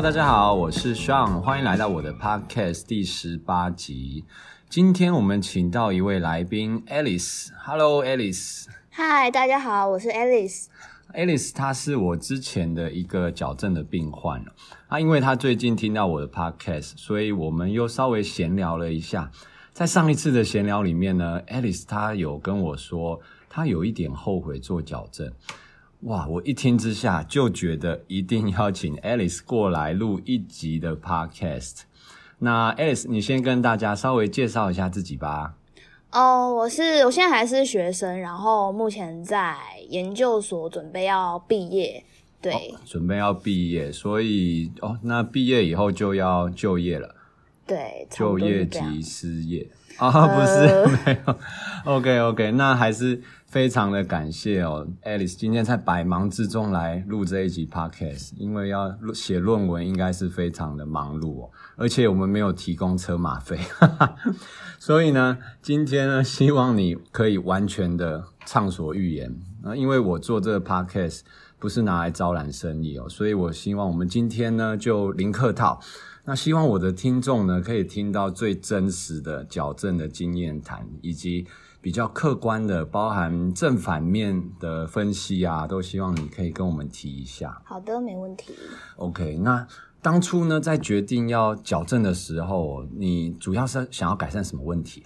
Hello，大家好，我是 Sean，欢迎来到我的 Podcast 第十八集。今天我们请到一位来宾 Alice。Hello，Alice。Hi，大家好，我是 Alice。Alice，她是我之前的一个矫正的病患。啊，因为她最近听到我的 Podcast，所以我们又稍微闲聊了一下。在上一次的闲聊里面呢，Alice 她有跟我说，她有一点后悔做矫正。哇！我一听之下就觉得一定要请 Alice 过来录一集的 Podcast。那 Alice，你先跟大家稍微介绍一下自己吧。哦，我是我现在还是学生，然后目前在研究所准备要毕业。对，哦，准备要毕业，所以哦，那毕业以后就要就业了。对，就业及失业啊，不是，呃，没有。OK OK，那还是。非常的感谢哦，Alice 今天在百忙之中来录这一集 Podcast，因为要写论文，应该是非常的忙碌哦，而且我们没有提供车马费，哈哈，所以呢，今天呢，希望你可以完全的畅所欲言啊，因为我做这个 Podcast 不是拿来招揽生意哦，所以我希望我们今天呢就零客套，那希望我的听众呢可以听到最真实的矫正的经验谈，以及。比较客观的，包含正反面的分析啊，都希望你可以跟我们提一下。好的，没问题。OK，那当初呢，在决定要矫正的时候，你主要是想要改善什么问题？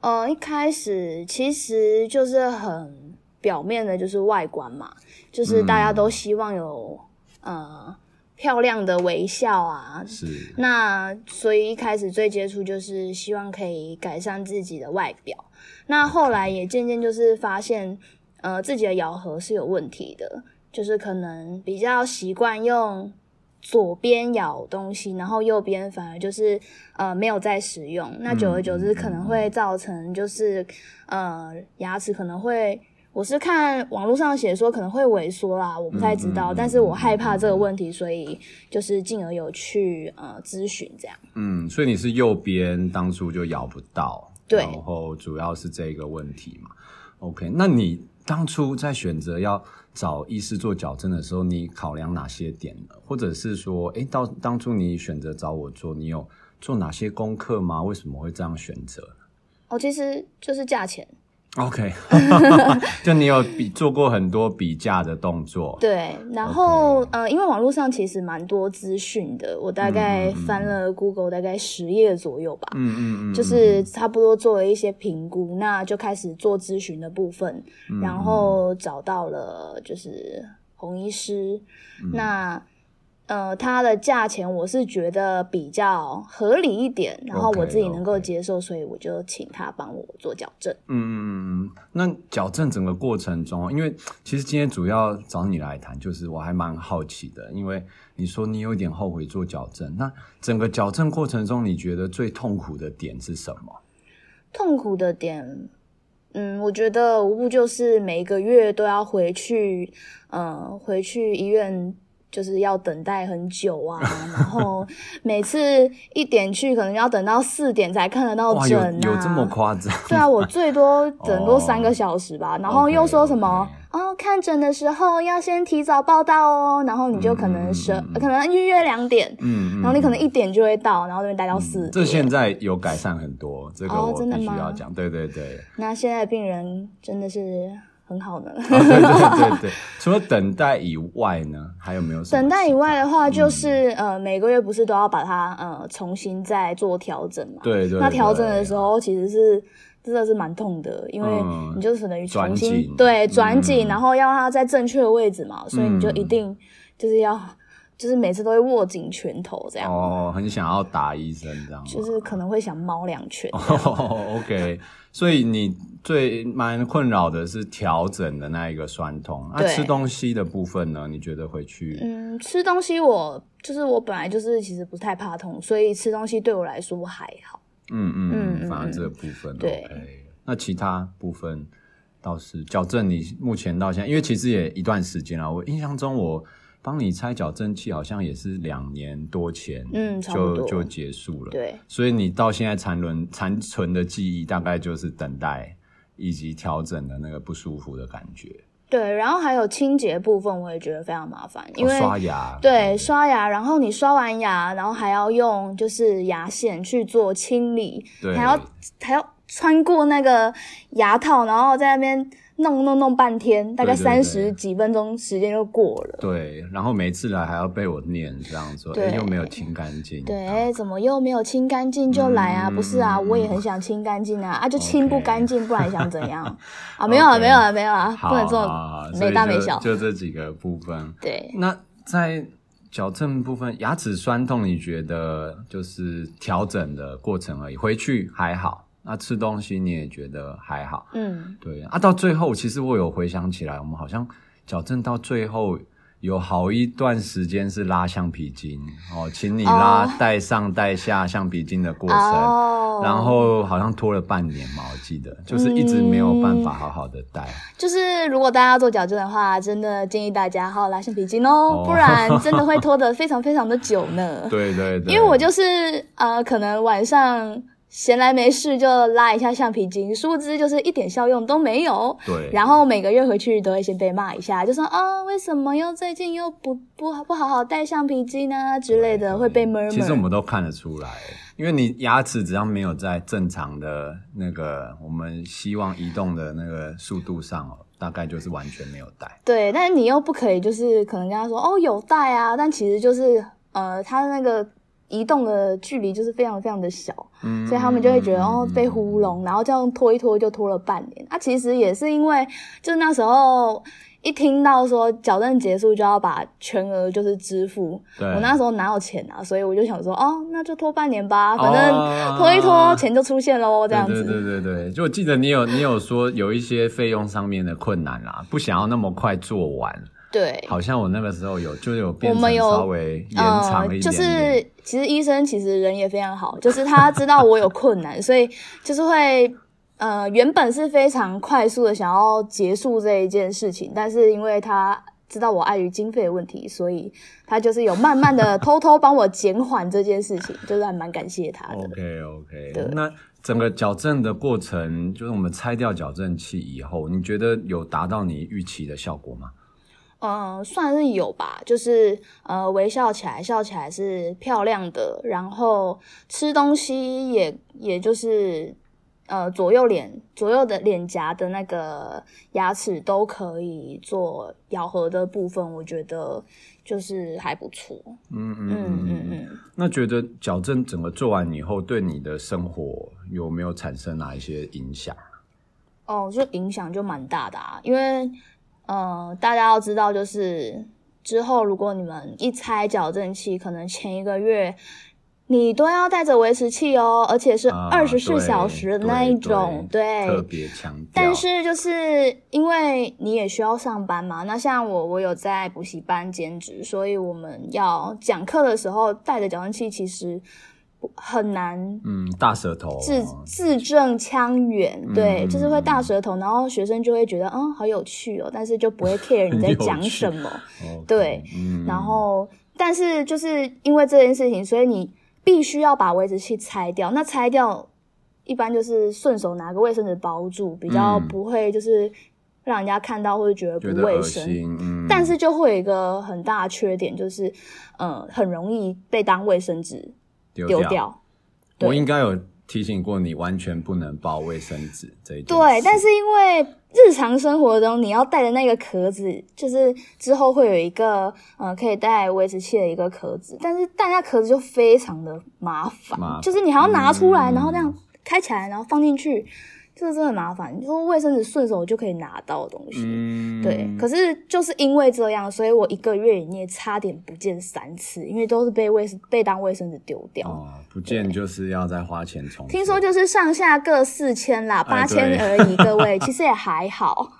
呃，一开始其实就是很表面的，就是外观嘛，就是大家都希望有、嗯、呃漂亮的微笑啊。是。那所以一开始最接触就是希望可以改善自己的外表。那后来也渐渐就是发现，呃，自己的咬合是有问题的，就是可能比较习惯用左边咬东西，然后右边反而就是呃没有在使用。那久而久之可能会造成就是呃牙齿可能会，我是看网络上写说可能会萎缩啦，我不太知道，但是我害怕这个问题，所以就是进而有去呃咨询这样。嗯，所以你是右边当初就咬不到。对，然后主要是这个问题嘛。OK，那你当初在选择要找医师做矫正的时候，你考量哪些点呢？或者是说，诶，到当初你选择找我做，你有做哪些功课吗？为什么会这样选择？哦，其实就是价钱。OK，就你有比做过很多比价的动作，对，然后.呃，因为网络上其实蛮多资讯的，我大概翻了 Google 大概十页左右吧，嗯嗯嗯，就是差不多做了一些评估，那就开始做咨询的部分，嗯、然后找到了就是洪医师，嗯、那。呃，它的价钱我是觉得比较合理一点，然后我自己能够接受，okay, okay. 所以我就请他帮我做矫正。嗯嗯嗯，那矫正整个过程中，因为其实今天主要找你来谈，就是我还蛮好奇的，因为你说你有点后悔做矫正，那整个矫正过程中，你觉得最痛苦的点是什么？痛苦的点，嗯，我觉得无不就是每个月都要回去，呃，回去医院。就是要等待很久啊，然后每次一点去，可能要等到四点才看得到诊啊。有，有这么夸张？对啊，我最多 等多三个小时吧。Oh, 然后又说什么 okay. 哦，看诊的时候要先提早报到哦，然后你就可能是、嗯、可能预约两点，嗯，然后你可能一点就会到，然后那边待到四点。这现在有改善很多，这个我必须要讲。对对对。那现在病人真的是。很好呢，哦，对对对对。除了等待以外呢，还有没有什么？等待以外的话，就是、嗯、呃，每个月不是都要把它呃重新再做调整嘛？对对，对。那调整的时候其实是真的是蛮痛的，因为你就是等于重新对转紧，然后要让它在正确的位置嘛，嗯，所以你就一定就是要就是每次都会握紧拳头这样。哦，很想要打医生这样。就是可能会想猫两拳。哦，OK。所以你最蛮困扰的是调整的那一个酸痛，那、啊、吃东西的部分呢？你觉得会去？嗯，吃东西我就是我本来就是其实不太怕痛，所以吃东西对我来说还好。嗯嗯嗯，反而这个部分、对。那其他部分倒是矫正，你目前到现在，因为其实也一段时间了，我印象中我。帮你拆矫正器好像也是两年多前，嗯，就就结束了。对，所以你到现在残轮残存的记忆大概就是等待以及调整的那个不舒服的感觉。对，然后还有清洁部分，我也觉得非常麻烦，因为、哦、刷牙，对，刷牙，然后你刷完牙，然后还要用就是牙线去做清理，对，还要还要穿过那个牙套，然后在那边。弄弄弄半天，大概三十几分钟时间就过了。对，然后每次来还要被我念这样子，哎，又没有清干净。对，哎，怎么又没有清干净就来啊？不是啊，我也很想清干净啊，啊，就清不干净，不然想怎样？啊，没有了，没有了，没有了，不能这么没大没小。就这几个部分。对，那在矫正部分，牙齿酸痛，你觉得就是调整的过程而已，回去还好。那吃东西你也觉得还好，嗯，对啊。到最后，其实我有回想起来，我们好像矫正到最后有好一段时间是拉橡皮筋哦，请你拉戴上戴下橡皮筋的过程，哦、然后好像拖了半年嘛，我记得就是一直没有办法好好的戴。就是如果大家要做矫正的话，真的建议大家好好拉橡皮筋哦，哦不然 真的会拖得非常非常的久呢。对对对，因为我就是呃，可能晚上。闲来没事就拉一下橡皮筋，殊不知就是一点效用都没有。对，然后每个月回去都会先被骂一下，就说啊，为什么又最近又不不不好好戴橡皮筋呢之类的，会被 murmur。其实我们都看得出来，因为你牙齿只要没有在正常的那个我们希望移动的那个速度上哦，大概就是完全没有戴。对，但是你又不可以就是可能跟他说哦有戴啊，但其实就是呃他的那个。移动的距离就是非常非常的小，嗯，所以他们就会觉得哦被糊弄，然后这样拖一拖就拖了半年。啊，其实也是因为就是那时候一听到说矫正结束就要把全额就是支付，我那时候哪有钱啊？所以我就想说哦，那就拖半年吧，反正拖一拖钱就出现喽，这样子。对对对对，就我记得你有你有说有一些费用上面的困难啦，不想要那么快做完。对，好像我那个时候有就有变成稍微延长一点点。就是其实医生其实人也非常好，就是他知道我有困难，所以就是会呃原本是非常快速的想要结束这一件事情，但是因为他知道我碍于经费的问题，所以他就是有慢慢的偷偷帮我减缓这件事情，就是还蛮感谢他的。OK OK，那整个矫正的过程，就是我们拆掉矫正器以后，你觉得有达到你预期的效果吗？嗯，算是有吧，就是呃，微笑起来，笑起来是漂亮的，然后吃东西也也就是呃，左右脸左右的脸颊的那个牙齿都可以做咬合的部分，我觉得就是还不错。嗯嗯嗯嗯嗯。那觉得矫正整个做完以后，对你的生活有没有产生哪一些影响？哦，就影响就蛮大的啊，因为。呃，大家要知道，就是之后如果你们一拆矫正器，可能前一个月你都要带着维持器哦，而且是二十四小时的那一种，啊、对，对，对，特别强调。但是就是因为你也需要上班嘛，那像我，我有在补习班兼职，所以我们要讲课的时候带着矫正器，其实。很难，嗯，大舌头，字字正腔圆，对，嗯、就是会大舌头，然后学生就会觉得，嗯，好有趣哦，但是就不会 care 你在 讲什么，对，嗯、然后，但是就是因为这件事情，所以你必须要把维持器拆掉。那拆掉，一般就是顺手拿个卫生纸包住，比较不会就是让人家看到会觉得不卫生。嗯、但是就会有一个很大的缺点，就是，呃，很容易被当卫生纸。丢掉，我应该有提醒过你，完全不能包卫生纸这一点。对，但是因为日常生活中你要带的那个壳子，就是之后会有一个呃可以带维持器的一个壳子，但是带那壳子就非常的麻烦，麻就是你还要拿出来，嗯、然后那样开起来，然后放进去。这个真的麻烦，你说卫生纸顺手就可以拿到的东西，嗯、对。可是就是因为这样，所以我一个月里面差点不见三次，因为都是被卫被当卫生纸丢掉。哦，不见就是要再花钱重。听说就是上下各四千啦，八千而已，各位 其实也还好。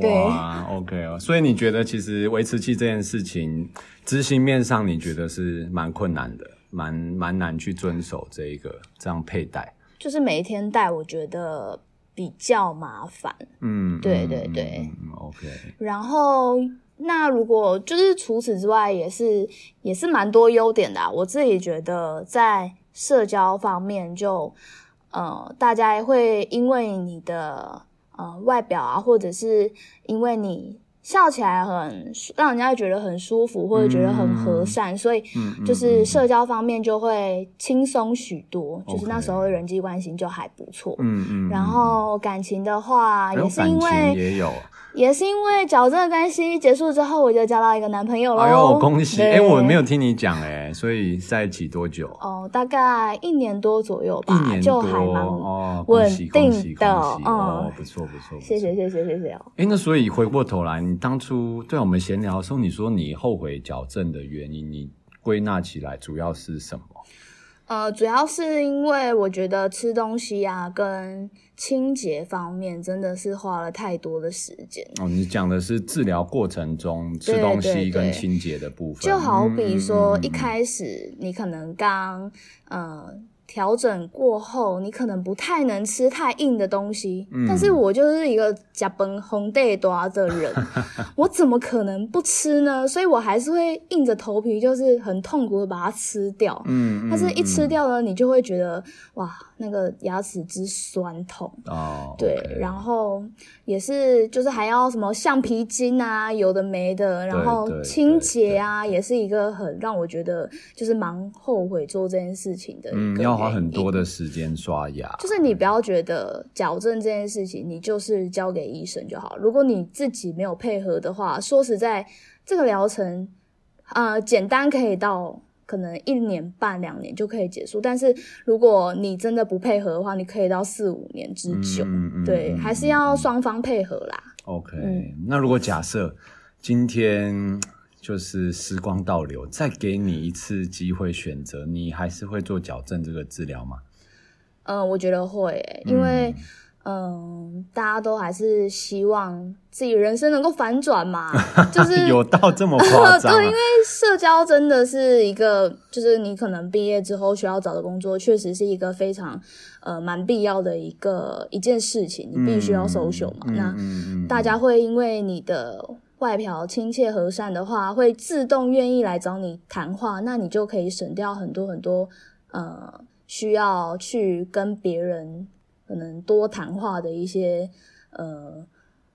对哇，OK 哦。所以你觉得其实维持器这件事情执行面上，你觉得是蛮困难的，蛮蛮难去遵守这一个这样佩戴。就是每一天戴，我觉得比较麻烦。嗯，对对对。嗯，OK。然后，那如果就是除此之外，也是也是蛮多优点的啊。我自己觉得在社交方面就，就呃，大家会因为你的呃外表啊，或者是因为你。笑起来很让人家觉得很舒服，或者觉得很和善，嗯、所以就是社交方面就会轻松许多，嗯、就是那时候的人际关系就还不错。嗯嗯。然后感情的话，也是因为也有。也是因为矫正的关系结束之后，我就交到一个男朋友了。哎呦，恭喜！哎、欸，我没有听你讲哎，所以在一起多久？哦，大概一年多左右吧，一年多就还蛮稳定的。哦，哦，不错不错。谢谢谢谢谢谢。哎、欸，那所以回过头来，你当初对我们闲聊的时候，你说你后悔矫正的原因，你归纳起来主要是什么？呃，主要是因为我觉得吃东西啊，跟清洁方面真的是花了太多的时间。哦，你讲的是治疗过程中吃东西跟清洁的部分。就好比说，一开始你可能刚，嗯、呃。调整过后，你可能不太能吃太硬的东西，嗯、但是我就是一个假崩红带多的人，我怎么可能不吃呢？所以我还是会硬着头皮，就是很痛苦的把它吃掉。嗯，嗯，但是一吃掉呢，你就会觉得哇。那个牙齿之酸痛哦，oh. 对，然后也是就是还要什么橡皮筋啊，有的没的，然后清洁啊，也是一个很让我觉得就是蛮后悔做这件事情的。嗯，要花很多的时间刷牙。就是你不要觉得矫正这件事情，你就是交给医生就好。如果你自己没有配合的话，说实在，这个疗程呃简单可以到。可能一年半两年就可以结束，但是如果你真的不配合的话，你可以到四五年之久。嗯嗯、对，嗯、还是要双方配合啦。OK，、嗯、那如果假设今天就是时光倒流，再给你一次机会选择，你还是会做矫正这个治疗吗？嗯、呃，我觉得会、欸，因为。嗯嗯，大家都还是希望自己人生能够反转嘛，就是有到这么夸张？对，因为社交真的是一个，就是你可能毕业之后需要找的工作，确实是一个非常呃蛮必要的一个一件事情，你必须要 social 嘛。嗯、那大家会因为你的外表亲切和善的话，会自动愿意来找你谈话，那你就可以省掉很多很多呃需要去跟别人。可能多谈话的一些呃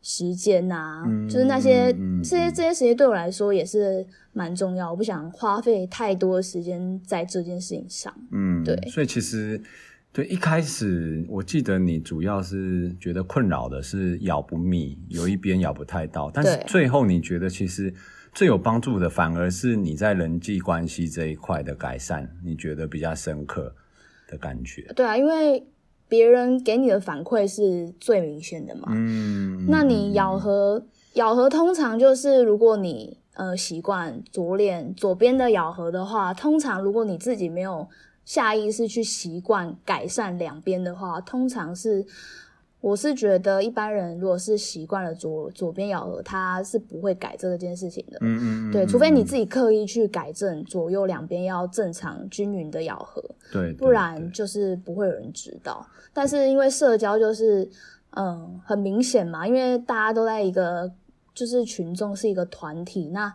时间呐、啊，嗯、就是那些、嗯、这些这些时间对我来说也是蛮重要，我不想花费太多的时间在这件事情上。嗯，对。所以其实对一开始，我记得你主要是觉得困扰的是咬不密，有一边咬不太到，但是最后你觉得其实最有帮助的反而是你在人际关系这一块的改善，你觉得比较深刻的感觉。对啊，因为。别人给你的反馈是最明显的嘛？嗯，那你咬合咬合通常就是，如果你呃习惯左脸左边的咬合的话，通常如果你自己没有下意识去习惯改善两边的话，通常是。我是觉得一般人如果是习惯了左左边咬合，他是不会改这个件事情的。嗯嗯，嗯对，除非你自己刻意去改正左右两边要正常均匀的咬合。对，不然就是不会有人知道。但是因为社交就是嗯很明显嘛，因为大家都在一个就是群众是一个团体，那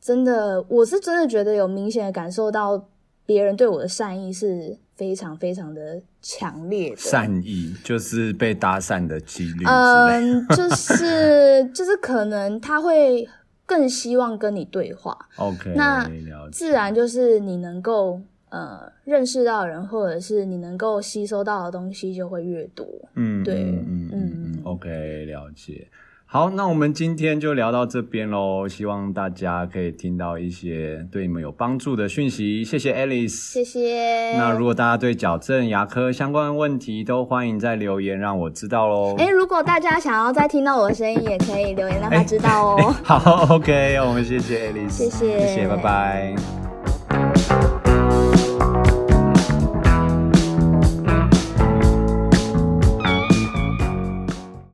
真的我是真的觉得有明显的感受到别人对我的善意是。非常非常的强烈的善意，就是被搭讪的几率。嗯，就是就是可能他会更希望跟你对话。OK，那自然就是你能够呃认识到的人，或者是你能够吸收到的东西就会越多。嗯，对，嗯嗯嗯，OK，了解。好，那我们今天就聊到这边喽。希望大家可以听到一些对你们有帮助的讯息。谢谢 Alice，谢谢。那如果大家对矫正牙科相关的问题，都欢迎在留言让我知道喽。诶，如果大家想要再听到我的声音，也可以留言让他知道哦。好，OK，我们谢谢 Alice，谢谢，谢谢，拜拜。